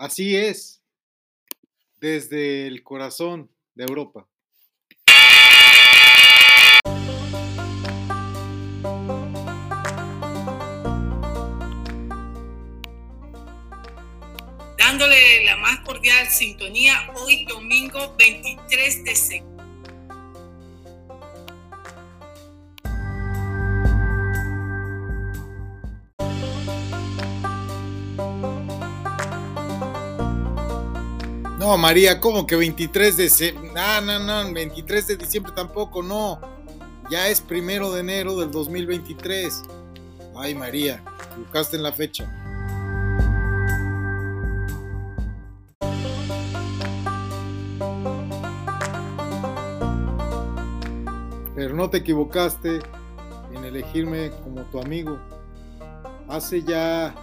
Así es, desde el corazón de Europa. dándole la más cordial sintonía hoy domingo 23 de septiembre. María, ¿cómo que 23 de septiembre? No, no, no, 23 de diciembre tampoco, no. Ya es primero de enero del 2023. Ay, María, buscaste en la fecha. Pero no te equivocaste en elegirme como tu amigo. Hace ya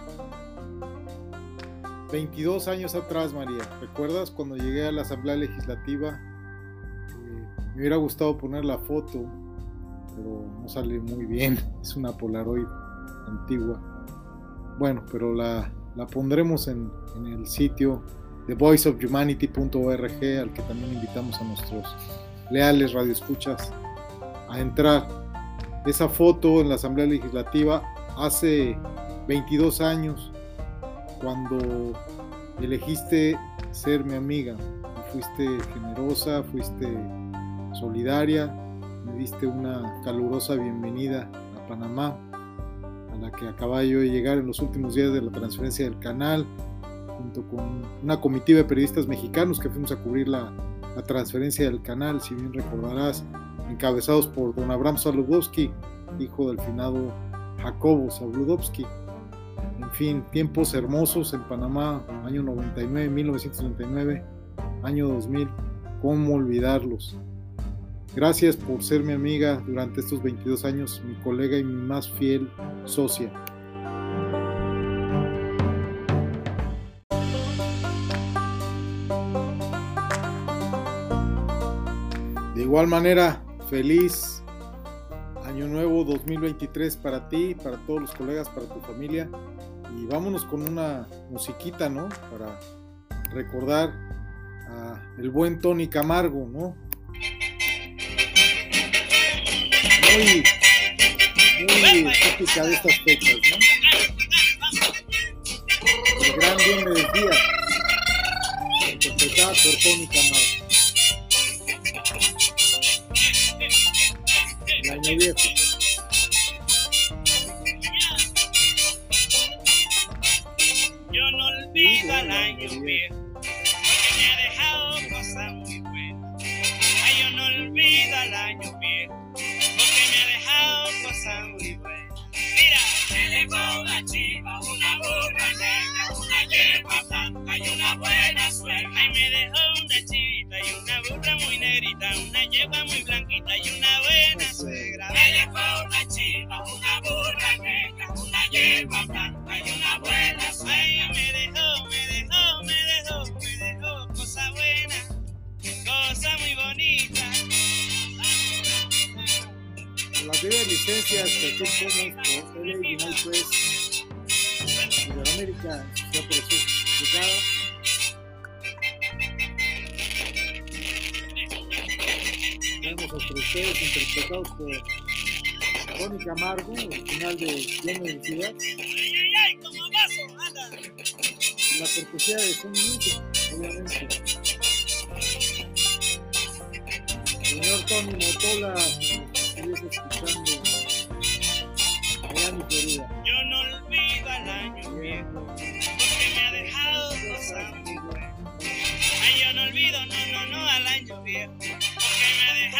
22 años atrás, María, ¿recuerdas cuando llegué a la Asamblea Legislativa? Eh, me hubiera gustado poner la foto, pero no sale muy bien. Es una Polaroid antigua. Bueno, pero la, la pondremos en, en el sitio de voiceofhumanity.org, al que también invitamos a nuestros leales radioescuchas a entrar. Esa foto en la Asamblea Legislativa hace 22 años, cuando elegiste ser mi amiga. Fuiste generosa, fuiste solidaria, me diste una calurosa bienvenida a Panamá, a la que acababa yo de llegar en los últimos días de la transferencia del canal, junto con una comitiva de periodistas mexicanos que fuimos a cubrir la, transferencia del canal, si bien recordarás, encabezados por don Abraham Saludowski, hijo del finado Jacobo Saludowski. En fin, tiempos hermosos en Panamá, año 99, 1999, año 2000, ¿cómo olvidarlos? Gracias por ser mi amiga durante estos 22 años, mi colega y mi más fiel socia. De igual manera, feliz año nuevo 2023 para ti, para todos los colegas, para tu familia. Y vámonos con una musiquita, ¿no? Para recordar a el buen Tony Camargo, ¿no? Muy, muy típica de estas fechas, ¿no? El gran Diomedes Díaz, interpretada por Tony Camargo. El año viejo. Una buena suegra. Ay, me dejó una chivita y una burra muy negrita, una yegua muy blanquita y una buena suegra. Me dejó una chiva, una burra negra, una yegua blanca y una buena suegra. Me dejó, me dejó, me dejó, me dejó cosa buena, cosa muy bonita. Las debidas licencias que aquí tenemos por LA United Press Iberoamérica, ya por eso explicada. Tenemos a ustedes interpretados por Tony Camargo, original de Diomedes Díaz, Ay, ay, ay, como vaso, anda. y la cortesía de Son Music, obviamente. Señor Tony Motola, si estuviese escuchando Miami, Florida. Yo no olvido al año viejo, porque me ha dejado cosas muy buenas. Ay, yo no olvido, no, no, no, al año viejo, Me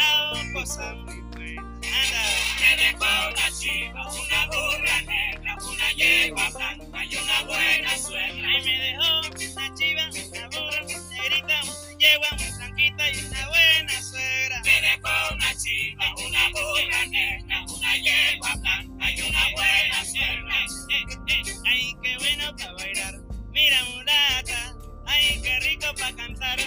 dejó una chiva, una burra negra, una yegua blanca y una buena suegra. Ay, me dejó una chiva, una burra negrita, una yegua muy blanquita y una buena suegra. Me dejó una chiva, una burra negra, una yegua blanca y una buena suegra. Ay, qué bueno para bailar. Mira, mulata, ay, qué rico para cantar.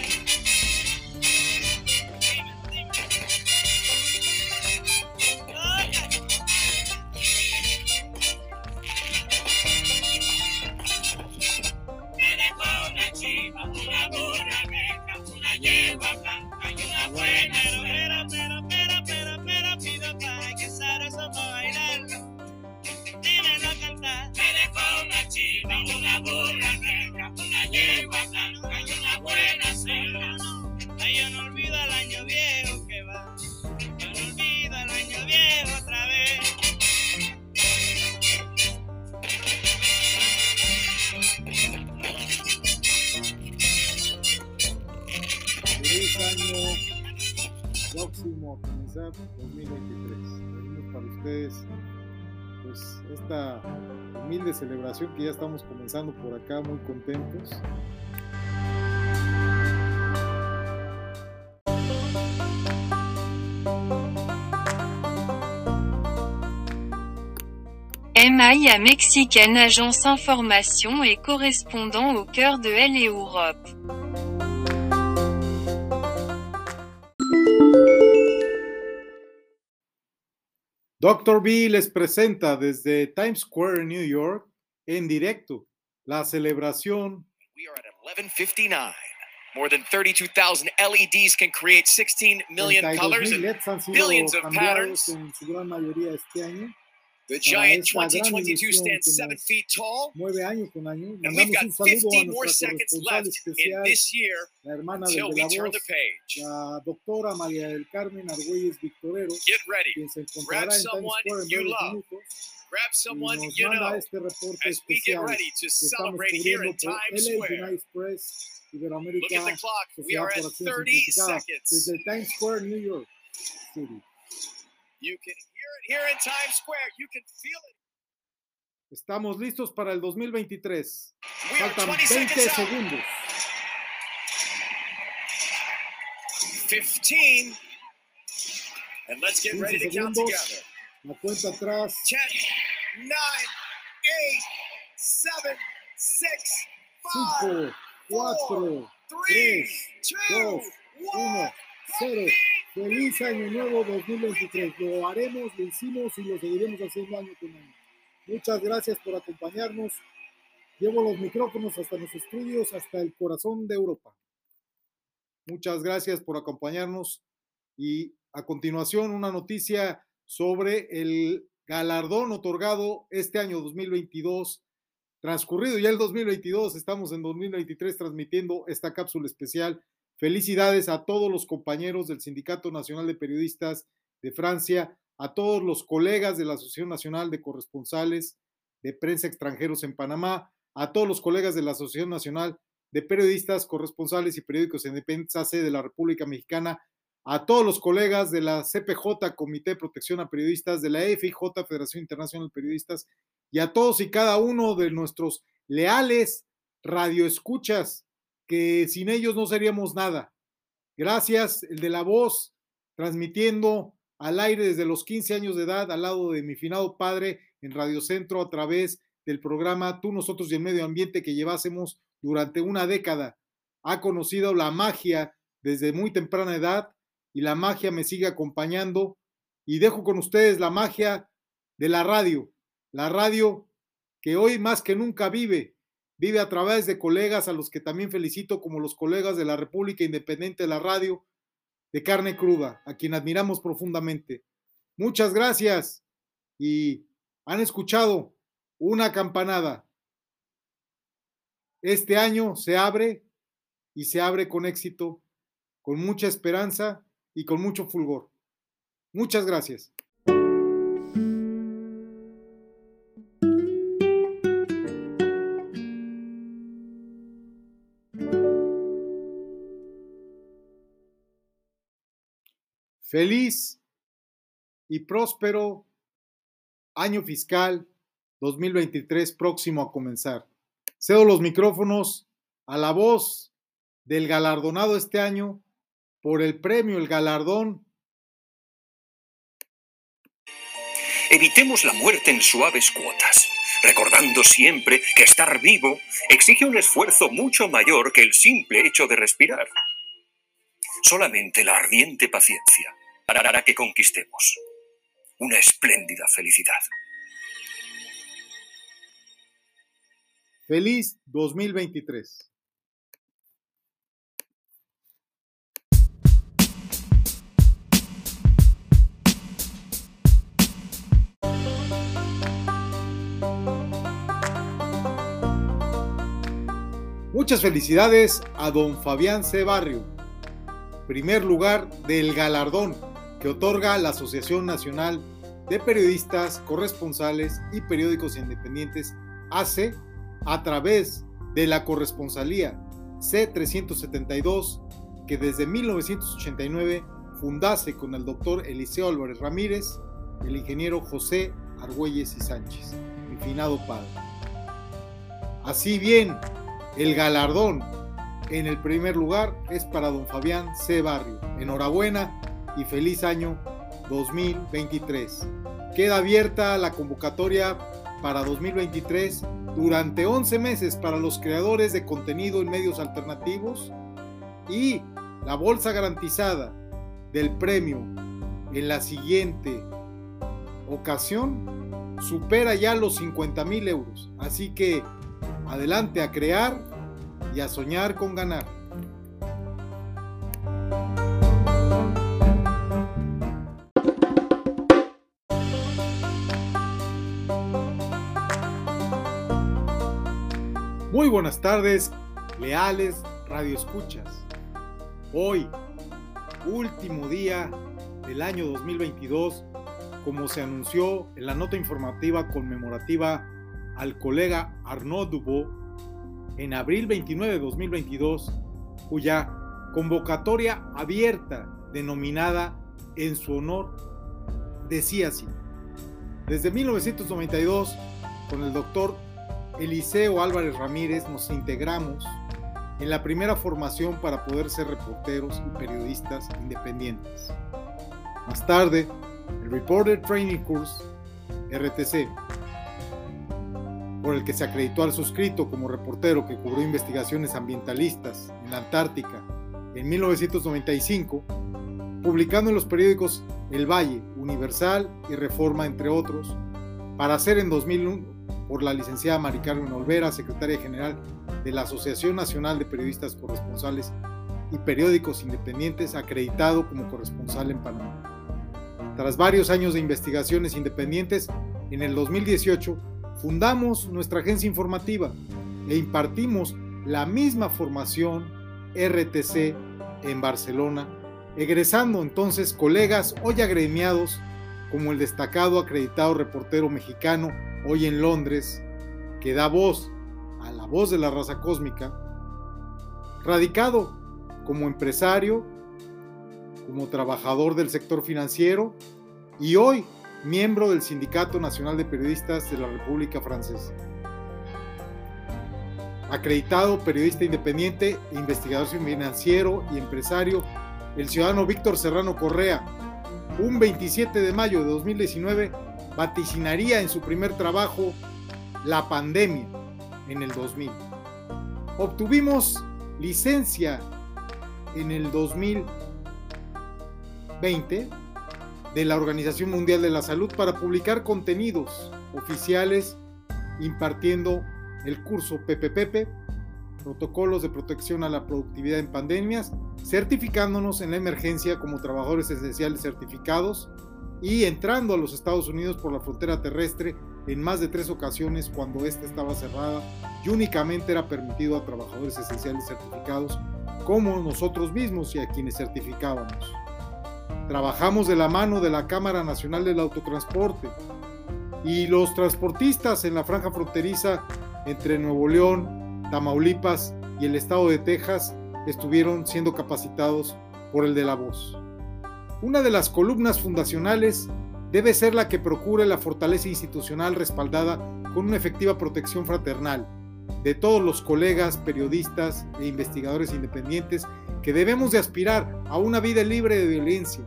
Una burra una yegua próximo a comenzar 2023. Tenemos para ustedes pues esta humilde celebración que ya estamos comenzando por acá muy contentos. MIA Mexicaine Agence Information et correspondant au cœur de L et Europe. Dr. B les presenta desde Times Square, New York, en directo, la celebración We are at 1159. More than 32,000 LEDs can create 16 million 32,000 colors. And han sido billions of patterns. en su gran mayoría este año. The para giant esta gran 2022 ilusión stands que seven nos feet tall. Mueve año con año. And we've Mandamos got un saludo a 50 more nuestra seconds corresponsal left in especial, this year la hermana until del we de la turn voz, the page. la doctora María del Carmen Argüelles Victorero, Get ready. quien se Grab encontrará en Times someone Square en you breves love. minutos, Grab y someone nos you manda know este reporte as we get especial ready to que estamos celebrate here cubriendo in por Times LA Square. United Press, Look Iberoamérica, at the clock. We Sociedad are por at Acciones 30 Simplificadas, seconds. desde Times Square, New York City. You can hear it here in Times Square. You can feel it. Estamos listos para el 2023. We are Faltan 20 20 seconds out. segundos. 15. And let's get 15 ready to count together. La cuenta atrás. 10, 9, 8, 7, 6, 5, 5, 4, 3, 2, 2, 1, 1. 0. Feliz año nuevo 2023. Lo haremos, lo hicimos y lo seguiremos haciendo año con año. Muchas gracias por acompañarnos. Llevo los micrófonos hasta los estudios, hasta el corazón de Europa. Muchas gracias por acompañarnos y a continuación una noticia sobre el galardón otorgado este año 2022. Transcurrido ya el 2022, estamos en 2023 transmitiendo esta cápsula especial. Felicidades a todos los compañeros del Sindicato Nacional de Periodistas de Francia, a todos los colegas de la Asociación Nacional de Corresponsales de Prensa Extranjeros en Panamá, a todos los colegas de la Asociación Nacional de Periodistas, Corresponsales y Periódicos Independientes de la República Mexicana, a todos los colegas de la CPJ, Comité de Protección a Periodistas, de la FIJ, Federación Internacional de Periodistas, y a todos y cada uno de nuestros leales radioescuchas, que sin ellos no seríamos nada. Gracias, el de la voz, transmitiendo al aire desde los 15 años de edad al lado de mi finado padre en Radio Centro a través del programa Tú, Nosotros y el Medio Ambiente que llevásemos durante una década. Ha conocido la magia desde muy temprana edad y la magia me sigue acompañando y dejo con ustedes la magia de la radio, la radio que hoy más que nunca vive, vive a través de colegas a los que también felicito como los colegas de la República Independiente de la Radio de Carne Cruda, a quien admiramos profundamente. Muchas gracias y han escuchado una campanada. Este año se abre y se abre con éxito, con mucha esperanza y con mucho fulgor. Muchas gracias. Feliz y próspero año fiscal 2023 próximo a comenzar. Cedo los micrófonos a la voz del galardonado este año por el premio, el galardón. Evitemos la muerte en suaves cuotas, recordando siempre que estar vivo exige un esfuerzo mucho mayor que el simple hecho de respirar. Solamente la ardiente paciencia hará que conquistemos una espléndida felicidad. Feliz 2023. Muchas felicidades a don Fabián C. Primer lugar del galardón que otorga la Asociación Nacional de Periodistas, Corresponsales y Periódicos Independientes, ACE, a través de la corresponsalía C372, que desde 1989 fundase con el doctor Eliseo Álvarez Ramírez, el ingeniero José Argüelles y Sánchez, mi finado padre. Así bien, el galardón en el primer lugar es para don Fabián C. Barrio. Enhorabuena y feliz año 2023. Queda abierta la convocatoria para 2023 durante 11 meses para los creadores de contenido en medios alternativos y la bolsa garantizada del premio en la siguiente ocasión supera ya los 50 mil euros. Así que adelante a crear y a soñar con ganar. Muy buenas tardes, leales radioescuchas. Hoy, último día del año 2022, como se anunció en la nota informativa conmemorativa al colega Arnaud Dubot en abril 29 de 2022, cuya convocatoria abierta denominada en su honor decía así. Desde 1992, con el doctor Eliseo Álvarez Ramírez nos integramos en la primera formación para poder ser reporteros y periodistas independientes. Más tarde, el Reporter Training Course, RTC, por el que se acreditó al suscrito como reportero que cubrió investigaciones ambientalistas en la Antártica en 1995, publicando en los periódicos El Valle, Universal y Reforma, entre otros, para ser en 2001 por la licenciada Mari Carmen Olvera, secretaria general de la Asociación Nacional de Periodistas Corresponsales y Periódicos Independientes, acreditado como corresponsal en Panamá. Tras varios años de investigaciones independientes, en el 2018 fundamos nuestra agencia informativa e impartimos la misma formación RTC en Barcelona, egresando entonces colegas hoy agremiados como el destacado acreditado reportero mexicano hoy en Londres, que da voz a la voz de la raza cósmica, radicado como empresario, como trabajador del sector financiero y hoy miembro del Sindicato Nacional de Periodistas de la República Francesa. Acreditado periodista independiente, investigador financiero y empresario, el ciudadano Víctor Serrano Correa, un 27 de mayo de 2019, vaticinaría en su primer trabajo la pandemia en el 2000. Obtuvimos licencia en el 2020 de la Organización Mundial de la Salud para publicar contenidos oficiales impartiendo el curso PPPP, Protocolos de Protección a la Productividad en Pandemias, certificándonos en la emergencia como trabajadores esenciales certificados y entrando a los Estados Unidos por la frontera terrestre en más de tres ocasiones cuando ésta estaba cerrada y únicamente era permitido a trabajadores esenciales certificados como nosotros mismos y a quienes certificábamos. Trabajamos de la mano de la Cámara Nacional del Autotransporte y los transportistas en la franja fronteriza entre Nuevo León, Tamaulipas y el estado de Texas estuvieron siendo capacitados por el de la voz. Una de las columnas fundacionales debe ser la que procure la fortaleza institucional respaldada con una efectiva protección fraternal de todos los colegas, periodistas e investigadores independientes que debemos de aspirar a una vida libre de violencia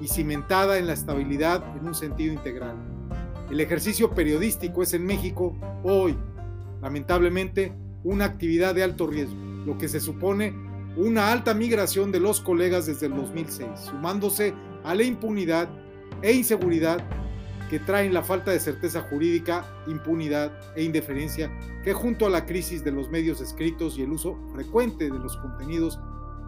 y cimentada en la estabilidad en un sentido integral. El ejercicio periodístico es en México hoy, lamentablemente, una actividad de alto riesgo, lo que se supone una alta migración de los colegas desde el 2006, sumándose a la impunidad e inseguridad que traen la falta de certeza jurídica, impunidad e indiferencia que junto a la crisis de los medios escritos y el uso frecuente de los contenidos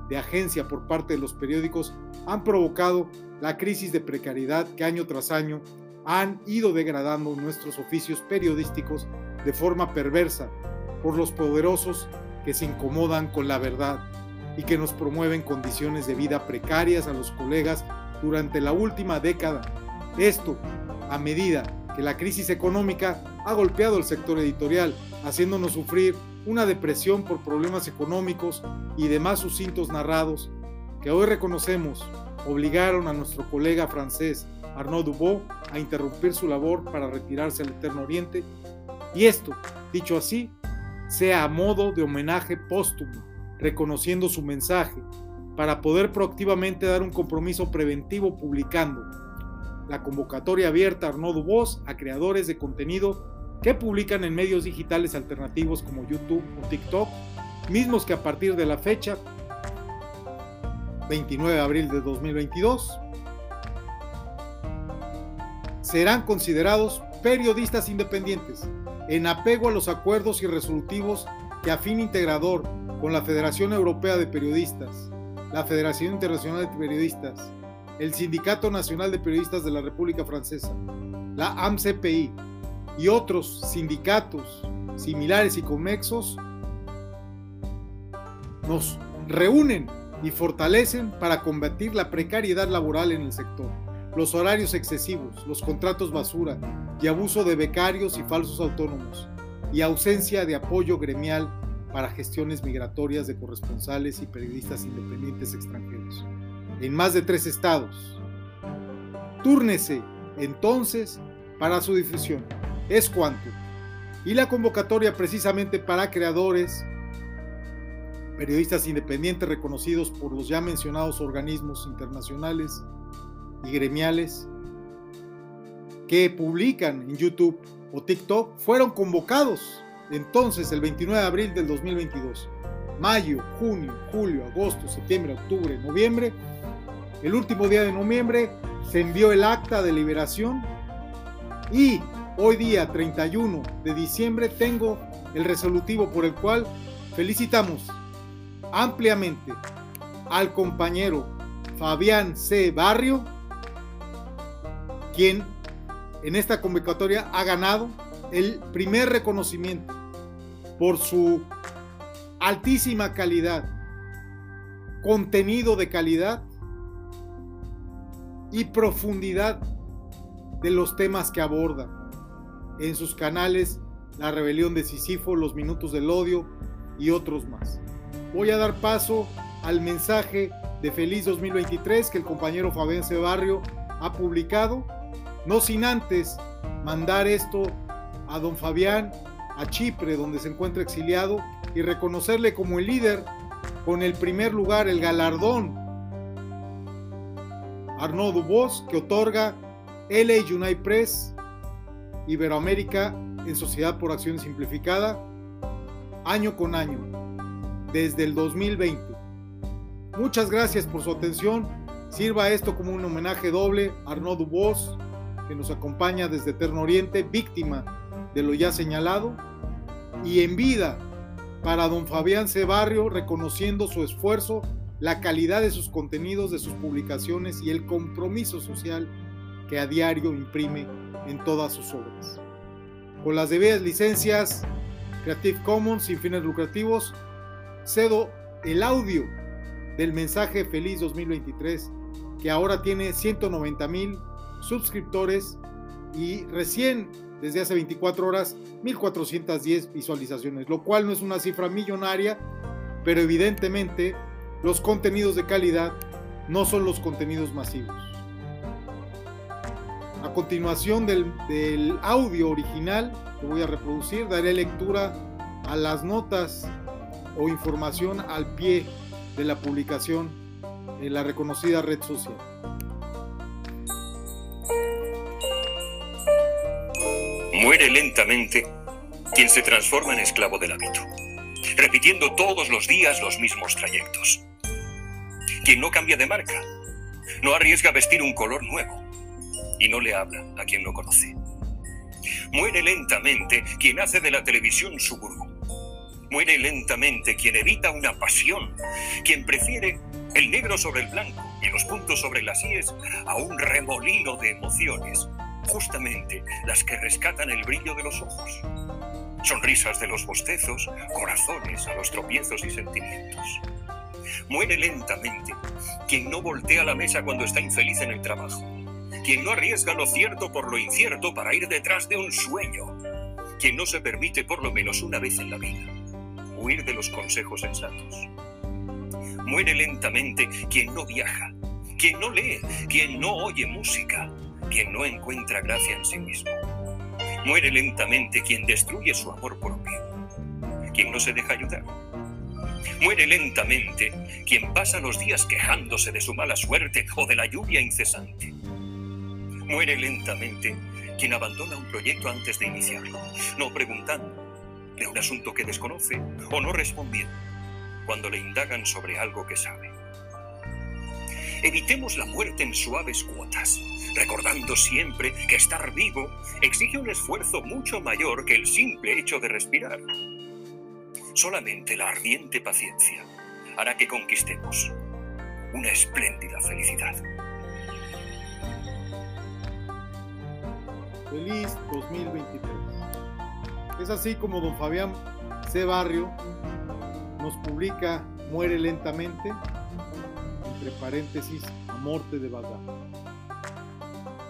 de agencia por parte de los periódicos han provocado la crisis de precariedad que año tras año han ido degradando nuestros oficios periodísticos de forma perversa por los poderosos que se incomodan con la verdad y que nos promueven condiciones de vida precarias a los colegas durante la última década. Esto a medida que la crisis económica ha golpeado el sector editorial, haciéndonos sufrir una depresión por problemas económicos y demás sucintos narrados que hoy reconocemos obligaron a nuestro colega francés Arnaud Dubot a interrumpir su labor para retirarse al Eterno Oriente y esto, dicho así, sea a modo de homenaje póstumo, reconociendo su mensaje, para poder proactivamente dar un compromiso preventivo publicando. La convocatoria abierta Arnaud Dubos a creadores de contenido que publican en medios digitales alternativos como YouTube o TikTok, mismos que a partir de la fecha 29 de abril de 2022 serán considerados periodistas independientes en apego a los acuerdos y resolutivos que a fin integrador con la Federación Europea de Periodistas, la Federación Internacional de Periodistas, el Sindicato Nacional de Periodistas de la República Francesa, la AMCPI y otros sindicatos similares y conexos nos reúnen y fortalecen para combatir la precariedad laboral en el sector, los horarios excesivos, los contratos basura y abuso de becarios y falsos autónomos, y ausencia de apoyo gremial para gestiones migratorias de corresponsales y periodistas independientes extranjeros, en más de tres estados. Túrnese, entonces, para su difusión. Es cuanto. Y la convocatoria precisamente para creadores, periodistas independientes reconocidos por los ya mencionados organismos internacionales y gremiales que publican en YouTube o TikTok fueron convocados entonces el 29 de abril del 2022. Mayo, junio, julio, agosto, septiembre, octubre, noviembre. El último día de noviembre se envió el acta de liberación y hoy día 31 de diciembre tengo el resolutivo por el cual felicitamos ampliamente al compañero Fabián C. Barrio, quien en esta convocatoria ha ganado el primer reconocimiento por su altísima calidad, contenido de calidad y profundidad de los temas que aborda en sus canales La rebelión de Sísifo, Los minutos del odio y otros más. Voy a dar paso al mensaje de Feliz 2023 que el compañero Fabián Barrio ha publicado, no sin antes mandar esto a don Fabián a Chipre, donde se encuentra exiliado, y reconocerle como el líder con el primer lugar, el galardón Arnaud Dubos, que otorga LA United Press, Iberoamérica en Sociedad por Acción Simplificada, año con año, desde el 2020. Muchas gracias por su atención. Sirva esto como un homenaje doble a Arnaud Dubos, que nos acompaña desde Eterno Oriente, víctima de lo ya señalado, y en vida para don Fabián C. Barrio, reconociendo su esfuerzo, la calidad de sus contenidos, de sus publicaciones y el compromiso social que a diario imprime en todas sus obras. Con las debidas licencias Creative Commons sin fines lucrativos, cedo el audio del mensaje Feliz 2023, que ahora tiene 190 mil suscriptores y recién desde hace 24 horas 1410 visualizaciones, lo cual no es una cifra millonaria, pero evidentemente los contenidos de calidad no son los contenidos masivos. A continuación del, audio original que voy a reproducir, daré lectura a las notas o información al pie de la publicación en la reconocida red social. Muere lentamente quien se transforma en esclavo del hábito, repitiendo todos los días los mismos trayectos. Quien no cambia de marca, no arriesga vestir un color nuevo y no le habla a quien no conoce. Muere lentamente quien hace de la televisión su gurú. Muere lentamente quien evita una pasión, quien prefiere el negro sobre el blanco y los puntos sobre las íes a un remolino de emociones justamente las que rescatan el brillo de los ojos. sonrisas de los bostezos, corazones a los tropiezos y sentimientos. Muere lentamente quien no voltea la mesa cuando está infeliz en el trabajo, quien no arriesga lo cierto por lo incierto para ir detrás de un sueño, quien no se permite por lo menos una vez en la vida huir de los consejos sensatos. Muere lentamente quien no viaja, quien no lee, quien no oye música, quien no encuentra gracia en sí mismo. Muere lentamente quien destruye su amor propio, quien no se deja ayudar. Muere lentamente quien pasa los días quejándose de su mala suerte o de la lluvia incesante. Muere lentamente quien abandona un proyecto antes de iniciarlo, no preguntando de un asunto que desconoce o no respondiendo cuando le indagan sobre algo que sabe. Evitemos la muerte en suaves cuotas, recordando siempre que estar vivo exige un esfuerzo mucho mayor que el simple hecho de respirar. Solamente la ardiente paciencia hará que conquistemos una espléndida felicidad. Feliz 2023. Es así como don Fabián C. Barrio nos publica Muere lentamente, entre paréntesis, a de Bagdad.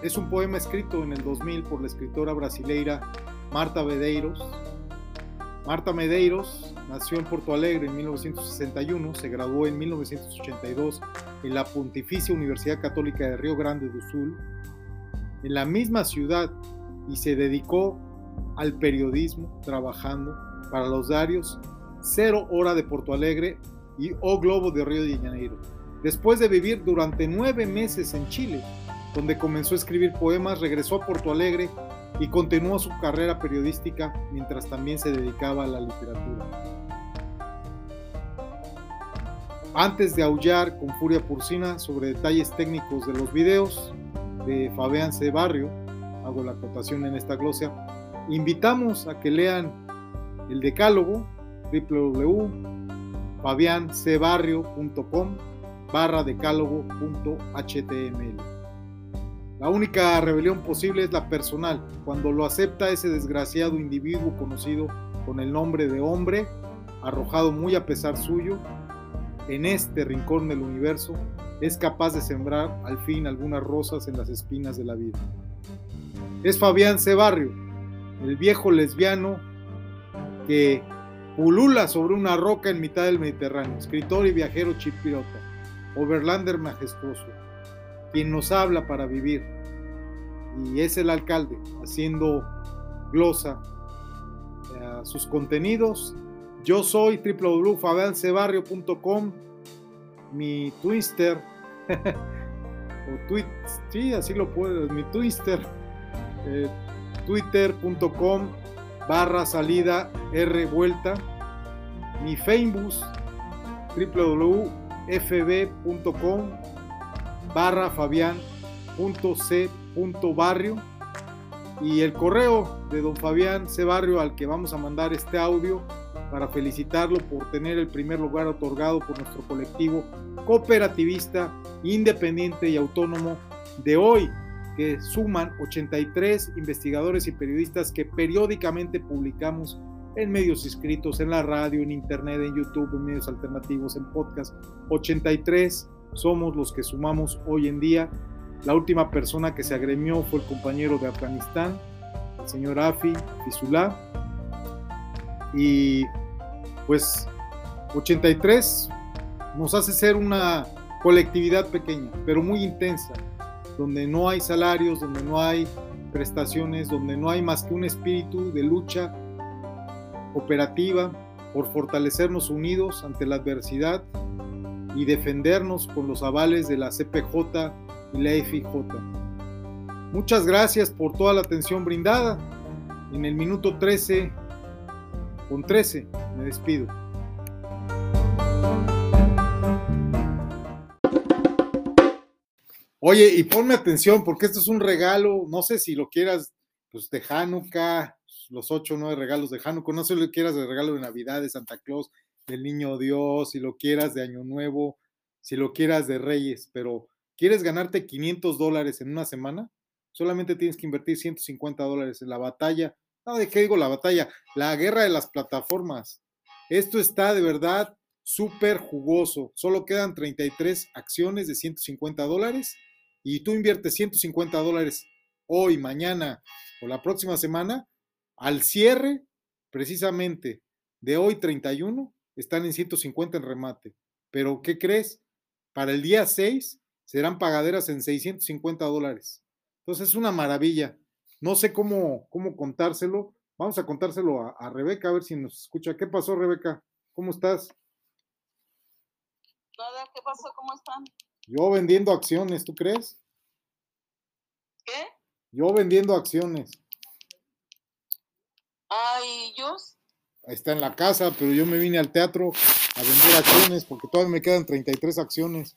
Es un poema escrito en el 2000 por la escritora brasileira Marta Medeiros. Marta Medeiros nació en Porto Alegre en 1961, se graduó en 1982 en la Pontificia Universidad Católica de Río Grande do Sul, en la misma ciudad, y se dedicó al periodismo trabajando para los diarios Cero Hora de Porto Alegre y O Globo de Río de Janeiro. Después de vivir durante nueve meses en Chile, donde comenzó a escribir poemas, regresó a Porto Alegre y continuó su carrera periodística mientras también se dedicaba a la literatura. Antes de aullar con furia porcina sobre detalles técnicos de los videos de Fabián C. Barrio, hago la acotación en esta glosia, invitamos a que lean el decálogo www.fabiancbarrio.com barra decálogo.html. La única rebelión posible es la personal, cuando lo acepta ese desgraciado individuo conocido con el nombre de hombre, arrojado muy a pesar suyo, en este rincón del universo, es capaz de sembrar al fin algunas rosas en las espinas de la vida. Es Fabián C. Barrio, el viejo lesbiano que pulula sobre una roca en mitad del Mediterráneo, escritor y viajero chipirota, overlander majestuoso, quien nos habla para vivir, y es el alcalde, haciendo glosa a sus contenidos. Yo soy www.fabiancebarrio.com, mi Twitter, o tweet, sí, así lo puedo, mi Twitter, eh, twitter.com barra salida R vuelta, mi Facebook www.fb.com barra fabián.c.barrio y el correo de don Fabián C. Barrio al que vamos a mandar este audio para felicitarlo por tener el primer lugar otorgado por nuestro colectivo cooperativista, independiente y autónomo de hoy, que suman 83 investigadores y periodistas que periódicamente publicamos en medios escritos, en la radio, en internet, en YouTube, en medios alternativos, en podcast. 83 somos los que sumamos hoy en día. La última persona que se agremió fue el compañero de Afganistán, el señor Afi Fisulá. Y pues 83 nos hace ser una colectividad pequeña, pero muy intensa, donde no hay salarios, donde no hay prestaciones, donde no hay más que un espíritu de lucha operativa por fortalecernos unidos ante la adversidad y defendernos con los avales de la CPJ y la FIJ. Muchas gracias por toda la atención brindada. En el minuto 13, con 13, me despido. Oye, y ponme atención, porque esto es un regalo, no sé si lo quieras, pues de Hanukkah, los ocho o nueve regalos de Hanukkah, no sé si lo quieras de regalo de Navidad, de Santa Claus, del Niño Dios, si lo quieras de Año Nuevo, si lo quieras de Reyes, pero ¿quieres ganarte 500 dólares en una semana? Solamente tienes que invertir 150 dólares en la batalla no, ¿de qué digo la batalla? La guerra de las plataformas. Esto está de verdad súper jugoso. Solo quedan 33 acciones de 150 dólares y tú inviertes 150 dólares hoy, mañana o la próxima semana, al cierre precisamente de hoy 31, están en 150 en remate. Pero, ¿qué crees? Para el día 6 serán pagaderas en 650 dólares. Entonces es una maravilla. No sé cómo, cómo contárselo. Vamos a contárselo a, a Rebeca, a ver si nos escucha. ¿Qué pasó, Rebeca? ¿Cómo estás? Nada, ¿qué pasó? ¿Cómo están? Yo vendiendo acciones, ¿tú crees? ¿Qué? Yo vendiendo acciones. Ay, Jus. Está en la casa, pero yo me vine al teatro a vender acciones porque todavía me quedan 33 acciones.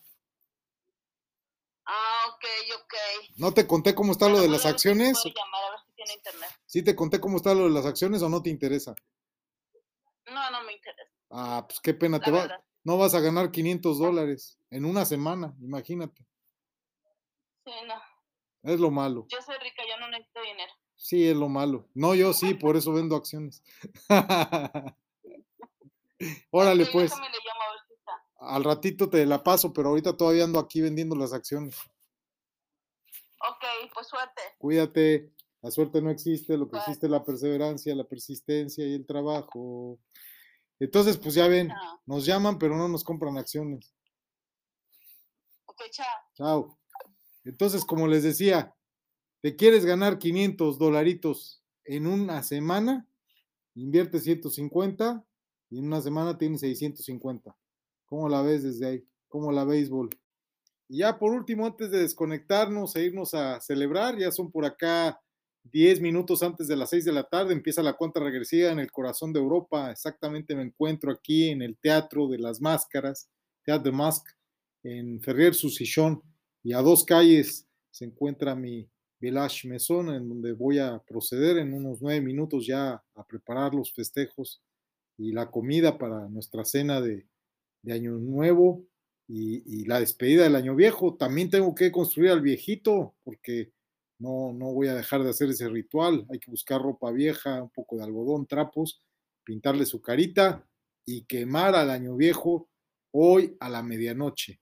Ah, ok, ok. ¿No te conté cómo está lo de Bueno, las a si acciones? puedo llamar a ver si tiene internet. ¿Sí te conté cómo está lo de las acciones o no te interesa? No, no me interesa. Ah, pues qué pena, La te va, no vas a ganar 500 dólares en una semana, imagínate. Sí, no. Es lo malo. Yo soy rica, yo no necesito dinero. Sí, es lo malo. No, yo sí, por eso vendo acciones. Órale, pues, al ratito te la paso, pero ahorita todavía ando aquí vendiendo las acciones. Ok, pues suerte. Cuídate, la suerte no existe, lo que Bye. existe es la perseverancia, la persistencia y el trabajo. Entonces, pues ya ven, nos llaman, pero no nos compran acciones. Ok, chao. Chao. Entonces, como les decía, ¿te quieres ganar 500 dolaritos en una semana? Invierte 150 y en una semana tienes 650. ¿Cómo la ves desde ahí? ¿Cómo la béisbol? Y ya por último, antes de desconectarnos e irnos a celebrar, ya son por acá 10 minutos antes de las 6 de la tarde, empieza la cuenta regresiva en el corazón de Europa. Exactamente me encuentro aquí en el Teatro de las Máscaras, Teatro de Masque, en Ferrier Susichón. Y a dos calles se encuentra mi Village Maison, en donde voy a proceder en unos nueve minutos ya a preparar los festejos y la comida para nuestra cena de, de Año Nuevo y, y la despedida del Año Viejo. También tengo que construir al viejito, porque no, no voy a dejar de hacer ese ritual. Hay que buscar ropa vieja, un poco de algodón, trapos, pintarle su carita y quemar al Año Viejo hoy a la medianoche.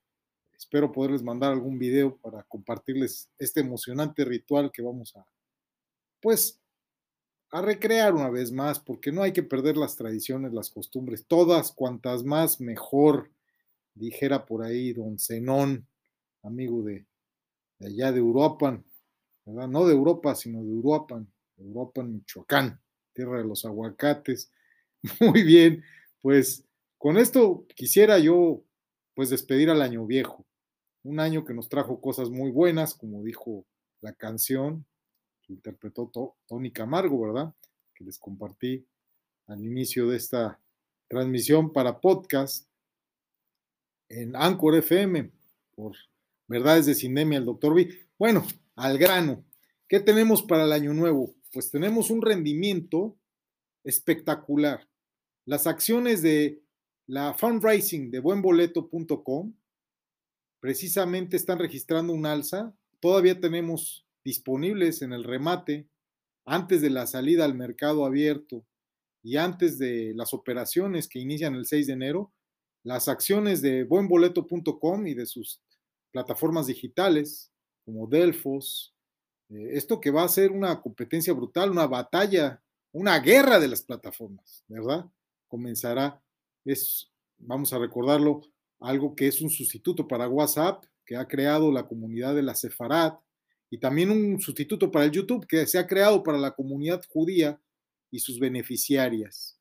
Espero poderles mandar algún video para compartirles este emocionante ritual que vamos a, pues, a recrear una vez más, porque no hay que perder las tradiciones, las costumbres, todas cuantas más mejor, dijera por ahí don Zenón, amigo de, allá de Uruapan, ¿verdad? No de Europa, sino de Uruapan, Uruapan, Michoacán, tierra de los aguacates. Muy bien, pues con esto quisiera yo pues despedir al año viejo, un año que nos trajo cosas muy buenas, como dijo la canción que interpretó To- Tony Camargo, ¿verdad? Que les compartí al inicio de esta transmisión para podcast en Anchor FM por Verdades de Sindemia, el doctor B. Bueno, al grano. ¿Qué tenemos para el año nuevo? Pues tenemos un rendimiento espectacular. Las acciones de la fundraising de buenboleto.com precisamente están registrando un alza. Todavía tenemos disponibles en el remate antes de la salida al mercado abierto y antes de las operaciones que inician el 6 de enero, las acciones de buenboleto.com y de sus plataformas digitales como Delfos, eh, esto que va a ser una competencia brutal, una batalla, una guerra de las plataformas, ¿verdad? Comenzará, es, vamos a recordarlo, algo que es un sustituto para WhatsApp, que ha creado la comunidad de la Sefarat, y también un sustituto para el YouTube, que se ha creado para la comunidad judía y sus beneficiarias.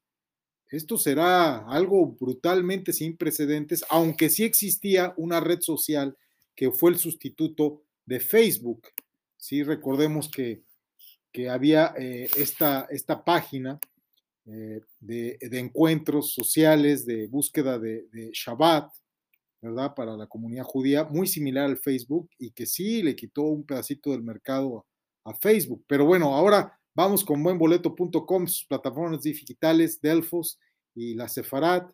Esto será algo brutalmente sin precedentes, aunque sí existía una red social que fue el sustituto de Facebook. Sí, recordemos que, que había eh, esta, esta página eh, de, de, encuentros sociales, de búsqueda de, de, Shabbat, ¿verdad? Para la comunidad judía, muy similar al Facebook y que sí le quitó un pedacito del mercado a, Facebook. Pero bueno, ahora vamos con buenboleto.com, sus plataformas digitales, Delfos y la Sefarat.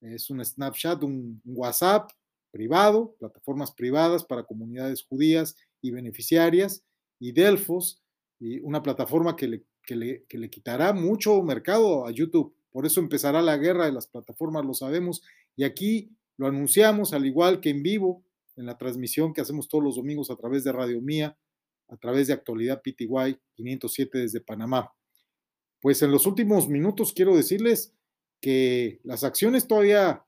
Es un Snapchat, un WhatsApp privado, plataformas privadas para comunidades judías y beneficiarias, y Delfos, y una plataforma que le que le, que le quitará mucho mercado a YouTube. Por eso empezará la guerra de las plataformas, lo sabemos. Y aquí lo anunciamos, al igual que en vivo, en la transmisión que hacemos todos los domingos a través de Radio Mía, a través de Actualidad PTY 507 desde Panamá. Pues en los últimos minutos quiero decirles que las acciones todavía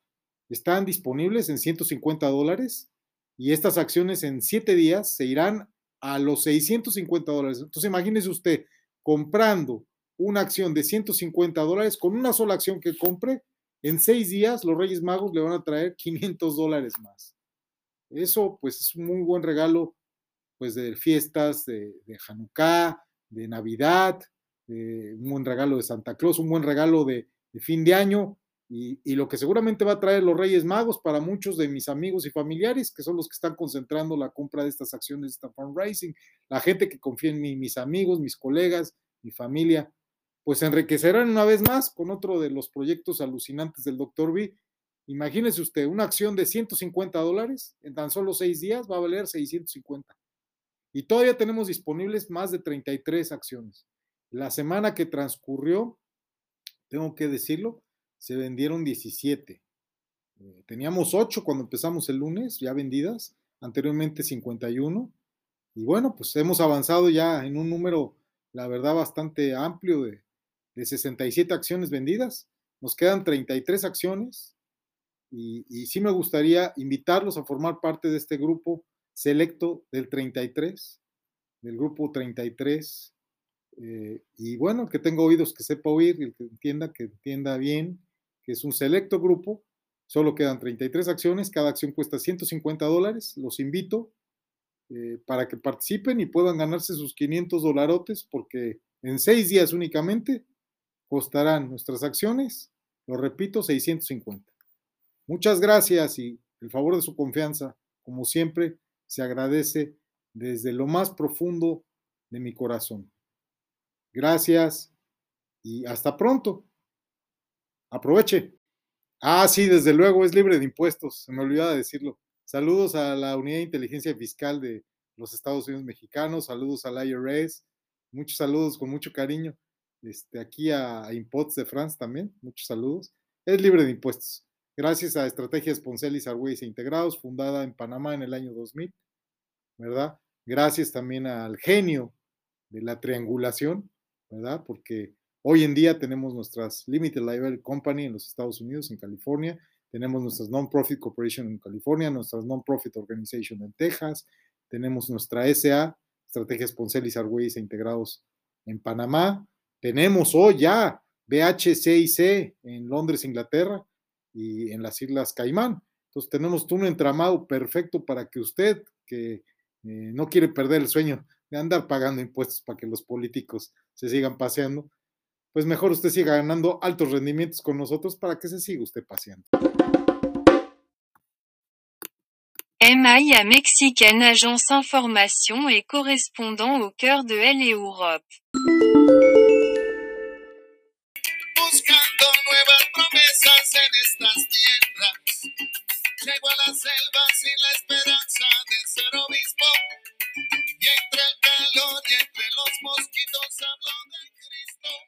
están disponibles en 150 dólares y estas acciones en siete días se irán a los 650 dólares. Entonces imagínese usted comprando una acción de 150 dólares con una sola acción que compre, en seis días los Reyes Magos le van a traer 500 dólares más. Eso pues es un muy buen regalo pues de fiestas de, Hanukkah, de Navidad, un buen regalo de Santa Claus, un buen regalo de, fin de año y, y, lo que seguramente va a traer los Reyes Magos para muchos de mis amigos y familiares, que son los que están concentrando la compra de estas acciones de esta fundraising, la gente que confía en mí, mis amigos, mis colegas, mi familia, pues enriquecerán una vez más con otro de los proyectos alucinantes del Dr. B. Imagínese usted, una acción de 150 dólares en tan solo seis días va a valer 650. Y todavía tenemos disponibles más de 33 acciones. La semana que transcurrió, tengo que decirlo, se vendieron 17. Eh, teníamos 8 cuando empezamos el lunes, ya vendidas, anteriormente 51. Y bueno, pues hemos avanzado ya en un número, la verdad, bastante amplio de, de 67 acciones vendidas. Nos quedan 33 acciones y, y sí me gustaría invitarlos a formar parte de este grupo selecto del 33, del grupo 33. Eh, y bueno, que tenga oídos que sepa oír, el que entienda, que entienda bien, que es un selecto grupo. Solo quedan 33 acciones, cada acción cuesta 150 dólares. Los invito eh, para que participen y puedan ganarse sus 500 dolarotes, porque en seis días únicamente costarán nuestras acciones, lo repito, 650. Muchas gracias y el favor de su confianza, como siempre, se agradece desde lo más profundo de mi corazón. Gracias y hasta pronto. Aproveche. Ah, sí, desde luego, es libre de impuestos, se me olvidaba decirlo. Saludos a la Unidad de Inteligencia Fiscal de los Estados Unidos Mexicanos, saludos al IRS, muchos saludos con mucho cariño. Este, aquí a, Impots de France también, muchos saludos. Es libre de impuestos. Gracias a Estrategias Poncelis Argüelles e Integrados, fundada en Panamá en el año 2000, ¿verdad? Gracias también al genio de la triangulación, ¿verdad? Porque hoy en día tenemos nuestras Limited Liability Company en los Estados Unidos, en California, tenemos nuestras Non-Profit Corporation en California, nuestras Non-Profit Organization en Texas, tenemos nuestra SA, Estrategias Poncelis Argüelles e Integrados en Panamá, tenemos hoy ya BHCIC en Londres, Inglaterra, y en las Islas Caimán. Entonces tenemos un entramado perfecto para que usted, que eh, no quiere perder el sueño de andar pagando impuestos para que los políticos se sigan paseando, pues mejor usted siga ganando altos rendimientos con nosotros para que se siga usted paseando. MIA Mexicaine Agence Information et correspondant au cœur de L et Europe. Llego a la selva sin la esperanza de ser obispo. Y entre el calor y entre los mosquitos hablo de Cristo.